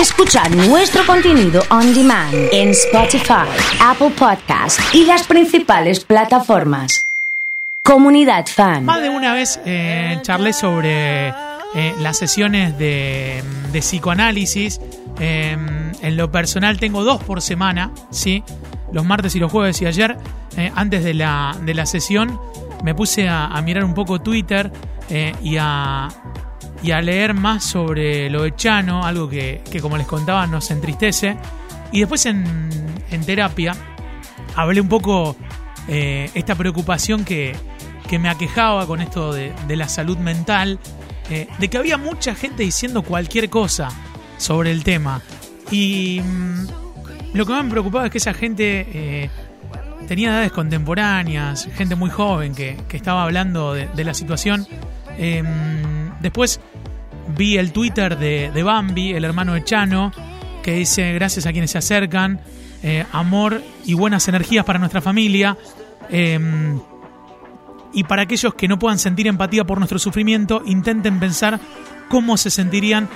escuchar nuestro contenido on demand en Spotify, Apple Podcast y las principales plataformas. Comunidad Fan. Más de una vez eh, charlé sobre eh, las sesiones de, psicoanálisis. Eh, en lo personal tengo dos por semana, ¿sí? Los martes y los jueves y ayer, antes de la, de la sesión, me puse a, mirar un poco Twitter y, a, y a leer más sobre lo de algo que, que como les contaba nos entristece. Y después en, en terapia hablé un poco eh, esta preocupación que, que me aquejaba con esto de, de la salud mental, eh, de que había mucha gente diciendo cualquier cosa sobre el tema. Y mm, lo que más me preocupaba es que esa gente eh, tenía edades contemporáneas, gente muy joven que, que estaba hablando de, la situación. Después vi el Twitter de, Bambi, el hermano de Chano, que dice gracias a quienes se acercan, eh, amor y buenas energías para nuestra familia. Eh, y para aquellos que no puedan sentir empatía por nuestro sufrimiento, intenten pensar cómo se sentirían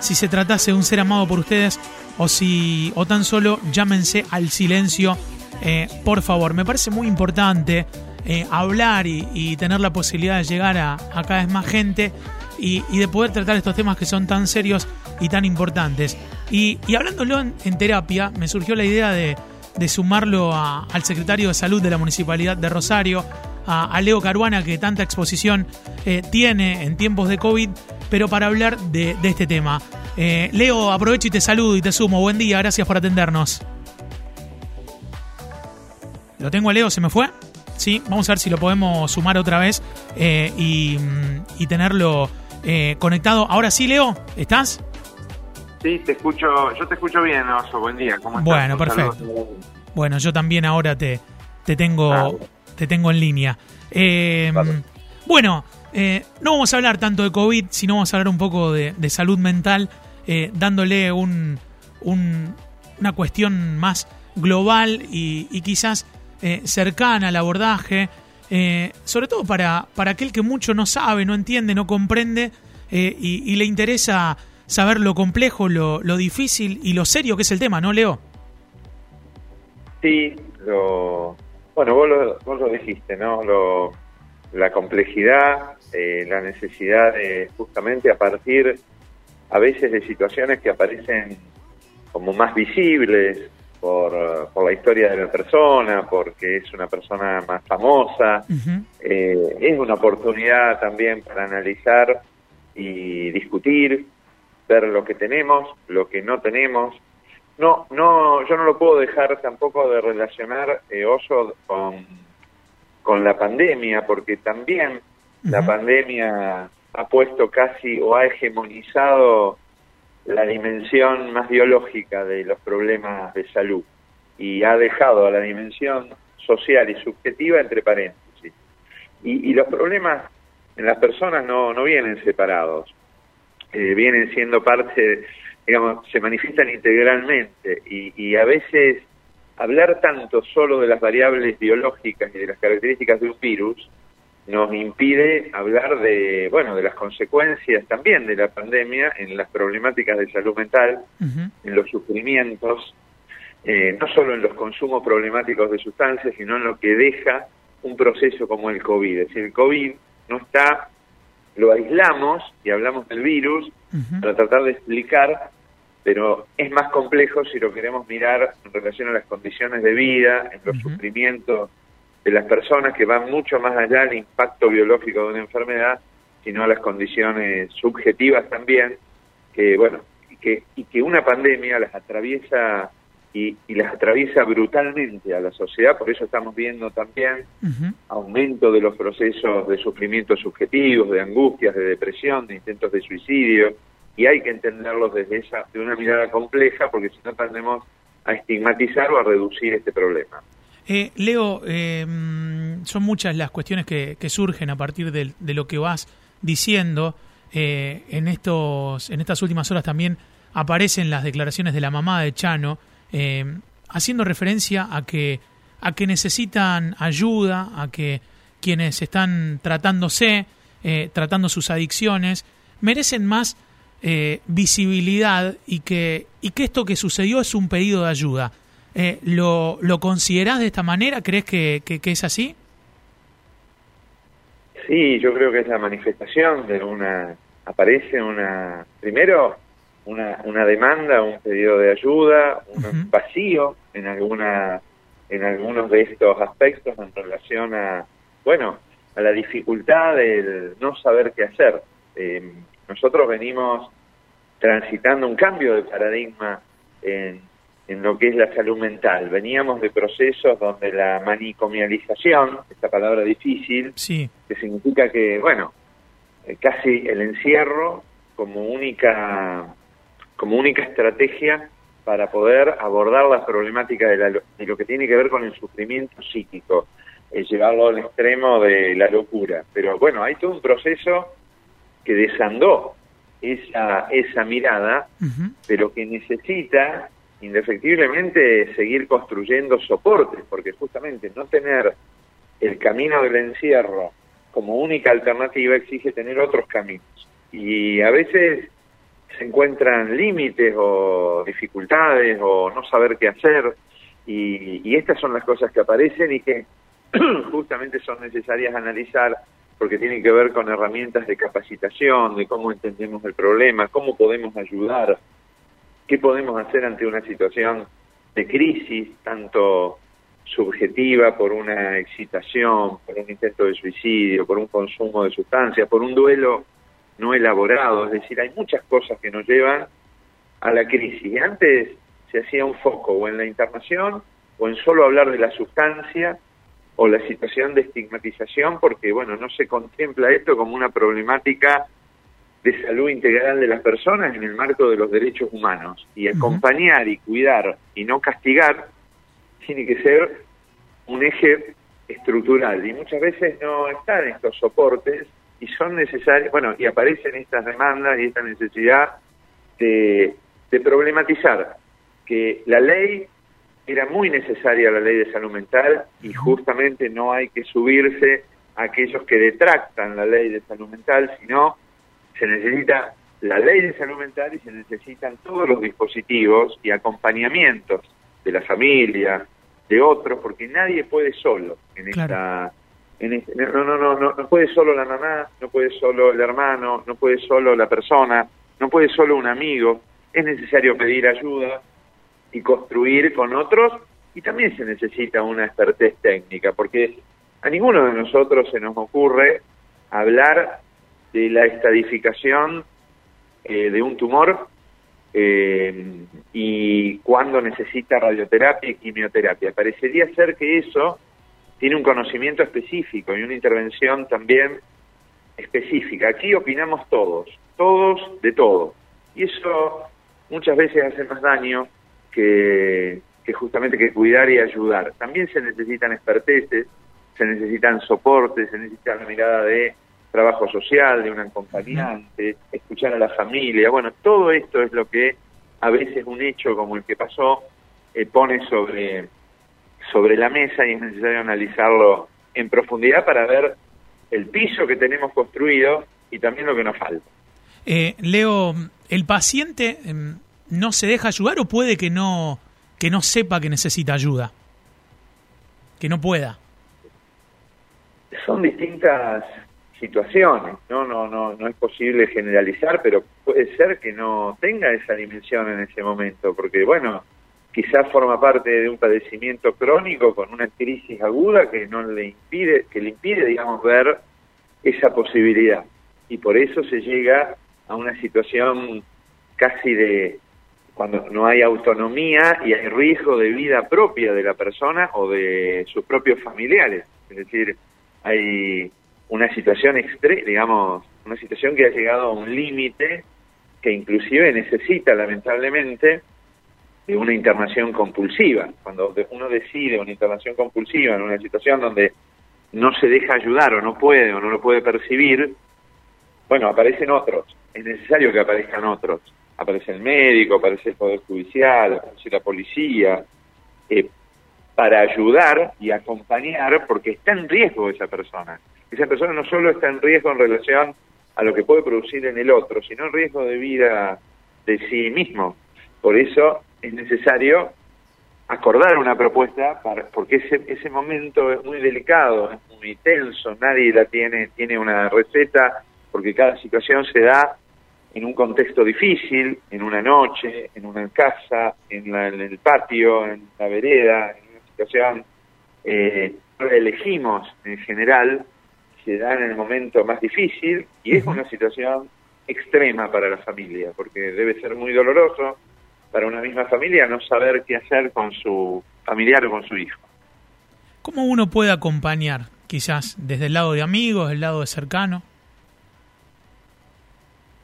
si se tratase de un ser amado por ustedes o si o tan solo llámense al silencio, eh, por favor. Me parece muy importante eh, hablar y, tener la posibilidad de llegar a cada vez más gente y, de poder tratar estos temas que son tan serios y tan importantes. Y, y hablándolo en, terapia, me surgió la idea de, sumarlo al secretario de salud de la Municipalidad de Rosario, a, Leo Caruana, que tanta exposición eh, tiene en tiempos de COVID, pero para hablar de, este tema. Eh, Leo, aprovecho y te saludo y te sumo. Buen día, gracias por atendernos. ¿Lo tengo a Leo? ¿Se me fue? Sí, vamos a ver si lo podemos sumar otra vez eh, y, y, tenerlo eh, conectado. Ahora sí, Leo, ¿estás? Sí, te escucho, yo te escucho bien, Oso. Buen día, ¿cómo estás? Bueno, perfecto. Bueno, yo también ahora te, te tengo ah, te tengo en línea. Eh, vale. Bueno, eh, no vamos a hablar tanto de COVID, sino vamos a hablar un poco de, de salud mental, eh, dándole un, un, una cuestión más global y, y quizás cercana al abordaje, eh, sobre todo para, para aquel que mucho no sabe, no entiende, no comprende y, y, le interesa saber lo complejo, lo, lo difícil y lo serio que es el tema, ¿no, Leo? Sí, lo, bueno, vos lo, vos lo dijiste, ¿no? Lo, la complejidad, eh, la necesidad de justamente a partir a veces de situaciones que aparecen como más visibles por, por la historia de la persona, porque es una persona más famosa, uh -huh. eh, es una oportunidad también para analizar y discutir, ver lo que tenemos, lo que no tenemos, no, no, yo no lo puedo dejar tampoco de relacionar eh, Oso con, con la pandemia, porque también uh -huh. la pandemia ha puesto casi o ha hegemonizado la dimensión más biológica de los problemas de salud. Y ha dejado a la dimensión social y subjetiva entre paréntesis. Y, y los problemas en las personas no, no vienen separados, eh, vienen siendo parte digamos, se manifiestan integralmente. Y, y, a veces hablar tanto solo de las variables biológicas y de las características de un virus nos impide hablar de, bueno, de las consecuencias también de la pandemia en las problemáticas de salud mental, uh -huh. en los sufrimientos, eh, no solo en los consumos problemáticos de sustancias, sino en lo que deja un proceso como el COVID. Es decir, el COVID no está, lo aislamos y hablamos del virus uh -huh. para tratar de explicar pero es más complejo si lo queremos mirar en relación a las condiciones de vida, en los uh -huh. sufrimientos de las personas que van mucho más allá del impacto biológico de una enfermedad, sino a las condiciones subjetivas también, que bueno, y que, y que una pandemia las atraviesa y, y, las atraviesa brutalmente a la sociedad, por eso estamos viendo también uh -huh. aumento de los procesos de sufrimiento subjetivos, de angustias, de depresión, de intentos de suicidio, y hay que entenderlos desde esa, de una mirada compleja, porque si no tendemos a estigmatizar o a reducir este problema. Eh, Leo, eh, son muchas las cuestiones que, que surgen a partir de, lo que vas diciendo. Eh, en, estos, en estas últimas horas también aparecen las declaraciones de la mamá de Chano, eh, haciendo referencia a que, a que necesitan ayuda, a que quienes están tratándose, eh, tratando sus adicciones, merecen más eh, visibilidad y que, y que esto que sucedió es un pedido de ayuda. Eh, ¿lo, ¿Lo considerás de esta manera? ¿Crees que, que, es así? Sí, yo creo que es la manifestación de una, aparece una, primero una, una demanda, un pedido de ayuda, un vacío en alguna, en algunos de estos aspectos en relación a, bueno, a la dificultad del no saber qué hacer. Eh, nosotros venimos transitando un cambio de paradigma en, en lo que es la salud mental. Veníamos de procesos donde la manicomialización, esta palabra difícil, que significa que, bueno, eh, casi el encierro como única, como única estrategia para poder abordar la problemática de, de lo que tiene que ver con el sufrimiento psíquico, es llevarlo al extremo de la locura. Pero bueno, hay todo un proceso que desandó esa, esa mirada, pero que necesita indefectiblemente seguir construyendo soportes, porque justamente no tener el camino del encierro como única alternativa exige tener otros caminos. Y a veces se encuentran límites o dificultades o no saber qué hacer, y, y estas son las cosas que aparecen y que justamente son necesarias analizar porque tienen que ver con herramientas de capacitación, de cómo entendemos el problema, cómo podemos ayudar, qué podemos hacer ante una situación de crisis, tanto subjetiva por una excitación, por un intento de suicidio, por un consumo de sustancias, por un duelo no elaborado. Es decir, hay muchas cosas que nos llevan a la crisis. Antes se hacía un foco o en la internación o en solo hablar de la sustancia o la situación de estigmatización porque, bueno, no se contempla esto como una problemática de salud integral de las personas en el marco de los derechos humanos. Y acompañar y cuidar y no castigar tiene que ser un eje estructural. Y muchas veces no están estos soportes y son necesarios, bueno, y aparecen estas demandas y esta necesidad de, de problematizar que la ley era muy necesaria la ley de salud mental y justamente no hay que subirse a aquellos que detractan la ley de salud mental, sino se necesita la ley de salud mental y se necesitan todos los dispositivos y acompañamientos de la familia, de otros, porque nadie puede solo en esta... En este, no, no, no, no, no puede solo la mamá, no puede solo el hermano, no puede solo la persona, no puede solo un amigo. Es necesario pedir ayuda, y construir con otros y también se necesita una expertez técnica porque a ninguno de nosotros se nos ocurre hablar de la estadificación eh, de un tumor eh, y cuando necesita radioterapia y quimioterapia. Parecería ser que eso tiene un conocimiento específico y una intervención también específica. Aquí opinamos todos, todos de todo. Y eso muchas veces hace más daño que, justamente que cuidar y ayudar. También se necesitan experteces, se necesitan soportes, se necesita la mirada de trabajo social, de un acompañante, escuchar a la familia. Bueno, todo esto es lo que a veces un hecho como el que pasó eh, pone sobre, sobre la mesa y es necesario analizarlo en profundidad para ver el piso que tenemos construido y también lo que nos falta. Eh, Leo, el paciente em, no se deja ayudar o puede que no que no sepa que necesita ayuda que no pueda son distintas situaciones no no no no es posible generalizar pero puede ser que no tenga esa dimensión en ese momento porque bueno quizás forma parte de un padecimiento crónico con una crisis aguda que no le impide que le impide digamos ver esa posibilidad y por eso se llega a una situación casi de, cuando no hay autonomía y hay riesgo de vida propia de la persona o de sus propios familiares. Es decir, hay una situación extrema, digamos, una situación que ha llegado a un límite que inclusive necesita lamentablemente de una internación compulsiva. Cuando uno decide una internación compulsiva en una situación donde no se deja ayudar o no puede o no lo puede percibir, bueno, aparecen otros. Es necesario que aparezcan otros aparece el médico, aparece el Poder Judicial, aparece la policía, eh, para ayudar y acompañar porque está en riesgo esa persona. Esa persona no solo está en riesgo en relación a lo que puede producir en el otro, sino el riesgo de vida de sí mismo. Por eso es necesario acordar una propuesta, para, porque ese, ese momento es muy delicado, es muy tenso, nadie la tiene, tiene una receta, porque cada situación se da en un contexto difícil, en una noche, en una casa, en, el patio, en la vereda, en una situación eh, elegimos en general, se da en el momento más difícil y es una situación extrema para la familia, porque debe ser muy doloroso para una misma familia no saber qué hacer con su familiar o con su hijo. ¿Cómo uno puede acompañar, quizás desde el lado de amigos, del lado de cercano?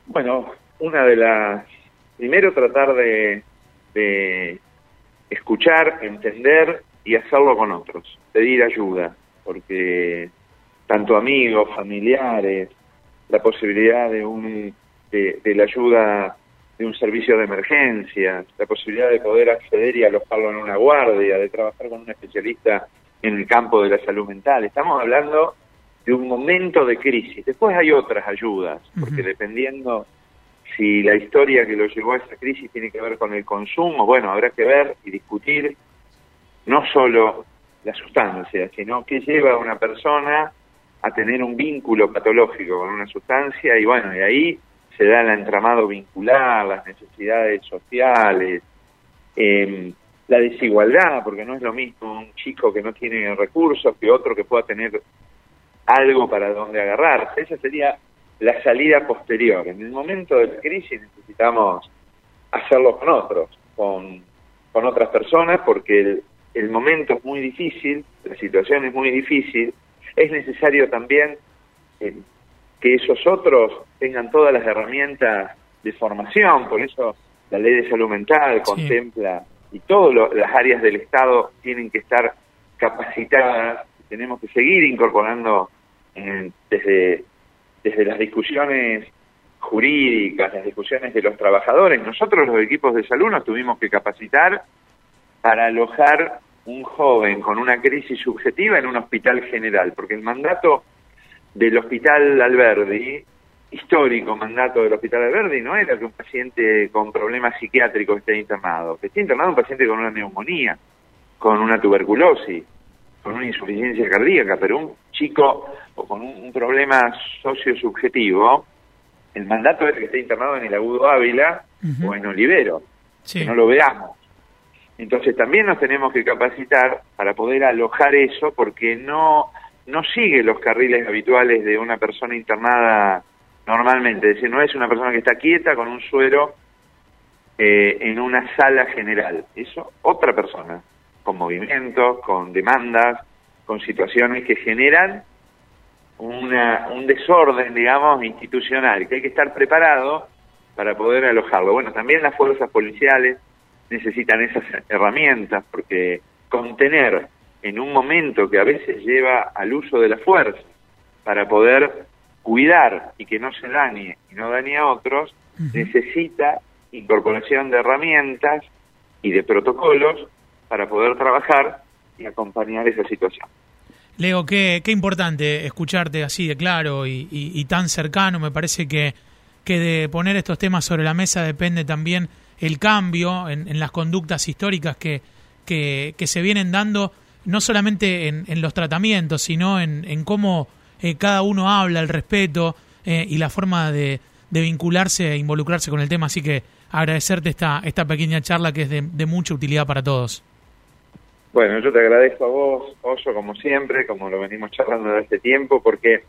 Bueno, una de las... Primero tratar de, de escuchar, entender y hacerlo con otros, pedir ayuda, porque tanto amigos, familiares, la posibilidad de, un, de, de la ayuda de un servicio de emergencia, la posibilidad de poder acceder y alojarlo en una guardia, de trabajar con un especialista en el campo de la salud mental. Estamos hablando de un momento de crisis. Después hay otras ayudas, porque dependiendo si la historia que lo llevó a esa crisis tiene que ver con el consumo, bueno, habrá que ver y discutir no solo la sustancia, sino qué lleva a una persona a tener un vínculo patológico con una sustancia y bueno, y ahí se da el entramado vincular, las necesidades sociales, eh, la desigualdad, porque no es lo mismo un chico que no tiene recursos que otro que pueda tener algo para donde agarrarse. Esa sería la salida posterior. En el momento de la crisis necesitamos hacerlo con otros, con, con otras personas, porque el, el momento es muy difícil, la situación es muy difícil, es necesario también eh, que esos otros tengan todas las herramientas de formación, por eso la ley de salud mental contempla y todas las áreas del Estado tienen que estar capacitadas, tenemos que seguir incorporando desde, desde las discusiones jurídicas, las discusiones de los trabajadores, nosotros los equipos de salud nos tuvimos que capacitar para alojar un joven con una crisis subjetiva en un hospital general, porque el mandato del Hospital Alberdi, histórico mandato del Hospital Alberdi, no era que un paciente con problemas psiquiátricos esté internado, que esté internado un paciente con una neumonía, con una tuberculosis, con una insuficiencia cardíaca, pero un chico o con un, problema sociosubjetivo, el mandato es que esté internado en el Agudo Ávila o en Olivero, que no lo veamos. Entonces también nos tenemos que capacitar para poder alojar eso, porque no no sigue los carriles habituales de una persona internada normalmente, es decir, no es una persona que está quieta con un suero eh, en una sala general, eso otra persona, con movimientos, con demandas, con situaciones que generan una, un desorden, digamos, institucional, que hay que estar preparado para poder alojarlo. Bueno, también las fuerzas policiales necesitan esas herramientas, porque contener en un momento que a veces lleva al uso de la fuerza para poder cuidar y que no se dañe y no dañe a otros, necesita incorporación de herramientas y de protocolos para poder trabajar y acompañar esa situación. Leo, qué, qué importante escucharte así de claro y, tan cercano. Me parece que, que de poner estos temas sobre la mesa depende también el cambio en, las conductas históricas que, que, se vienen dando no solamente en, los tratamientos, sino en, cómo eh, cada uno habla, el respeto eh, y la forma de, vincularse e involucrarse con el tema. Así que agradecerte esta, esta pequeña charla que es de, mucha utilidad para todos. Bueno, yo te agradezco a vos, Oso, como siempre, como lo venimos charlando desde este tiempo, porque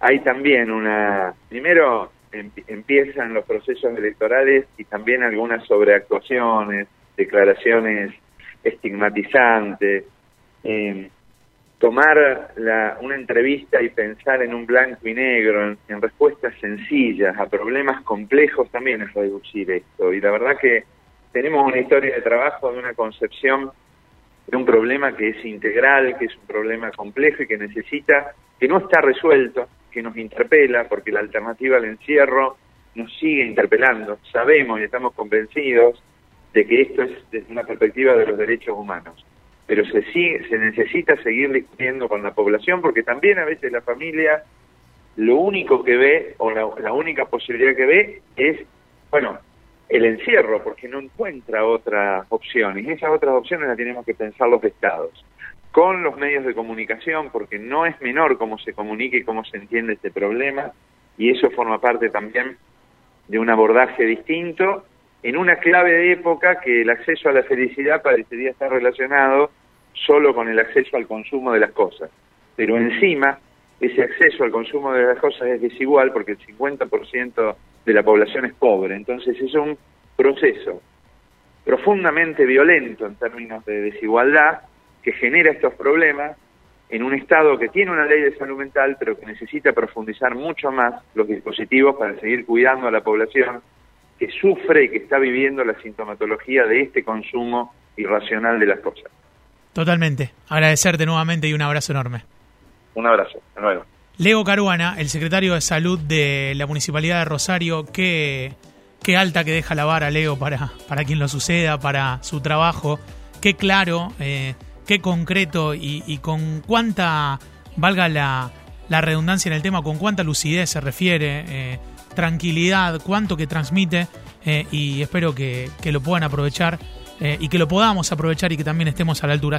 hay también una... Primero empiezan los procesos electorales y también algunas sobreactuaciones, declaraciones estigmatizantes, eh, tomar la, una entrevista y pensar en un blanco y negro, en, respuestas sencillas a problemas complejos también es reducir esto. Y la verdad que tenemos una historia de trabajo, de una concepción de un problema que es integral, que es un problema complejo y que necesita, que no está resuelto, que nos interpela, porque la alternativa al encierro nos sigue interpelando. Sabemos y estamos convencidos de que esto es desde una perspectiva de los derechos humanos pero se, sigue, se necesita seguir discutiendo con la población porque también a veces la familia lo único que ve, o la, única posibilidad que ve, es, bueno, el encierro, porque no encuentra otras opciones. Y esas otras opciones las tenemos que pensar los estados. Con los medios de comunicación, porque no es menor cómo se comunica y cómo se entiende este problema, y eso forma parte también de un abordaje distinto, en una clave de época que el acceso a la felicidad parecería estar relacionado solo con el acceso al consumo de las cosas. Pero encima, ese acceso al consumo de las cosas es desigual porque el 50% de la población es pobre. Entonces es un proceso profundamente violento en términos de desigualdad que genera estos problemas en un Estado que tiene una ley de salud mental, pero que necesita profundizar mucho más los dispositivos para seguir cuidando a la población que sufre y que está viviendo la sintomatología de este consumo irracional de las cosas. Totalmente. Agradecerte nuevamente y un abrazo enorme. Un abrazo. De nuevo. Leo Caruana, el secretario de Salud de la Municipalidad de Rosario, qué, qué alta que deja la vara, Leo, para, para quien lo suceda, para su trabajo. Qué claro, eh, qué concreto y, con cuánta, valga la, la, redundancia en el tema, con cuánta lucidez se refiere, eh, tranquilidad, cuánto que transmite eh, y espero que, que, lo puedan aprovechar y que lo podamos aprovechar y que también estemos a la altura.